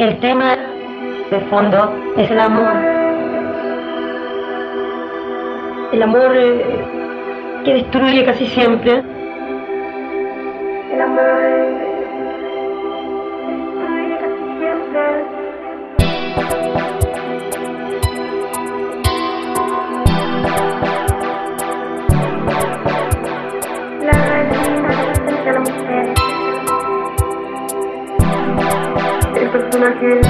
El tema de fondo es el amor. El amor eh, que destruye casi siempre. Personaje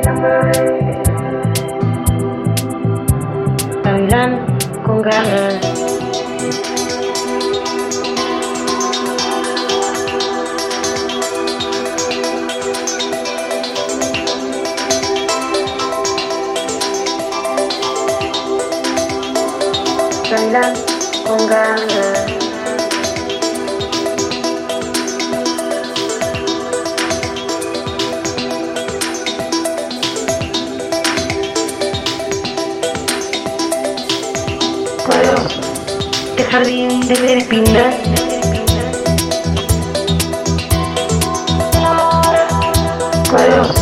El amor Gavilán con ganas. Ganas. Cuadros de jardín de espinas. Cuadros.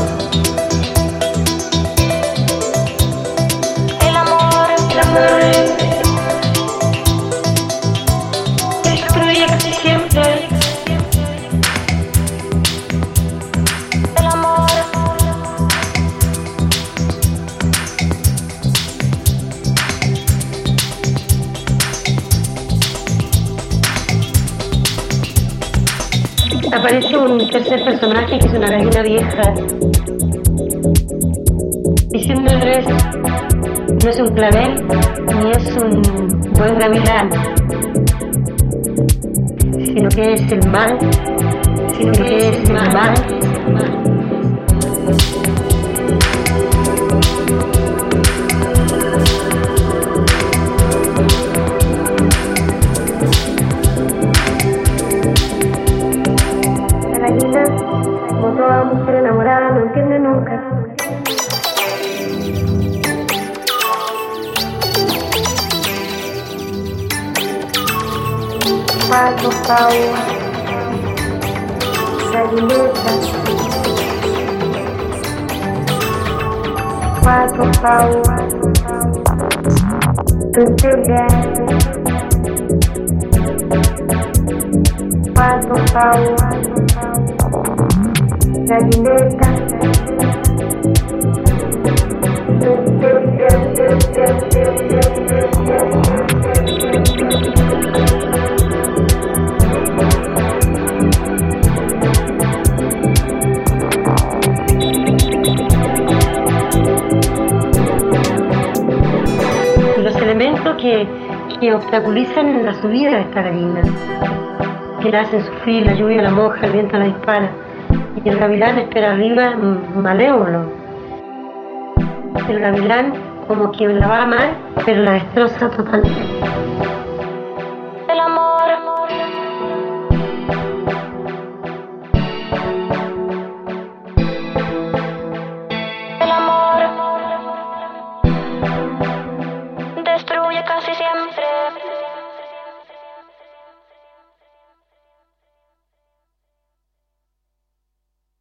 Aparece un tercer personaje que es una gallina vieja, diciéndoles no es un clavel ni es un buen gavilán, sino que es el mal, sino que es el mal. quatro pau, Sarileta, quatro pau, Cantelha, quatro pau, Sarileta. Que, que obstaculizan la subida de esta gallina, que la hacen sufrir, la lluvia la moja, el viento la dispara, y el gavilán espera arriba mm, malévolo. El gavilán como quien la va a amar, pero la destroza totalmente.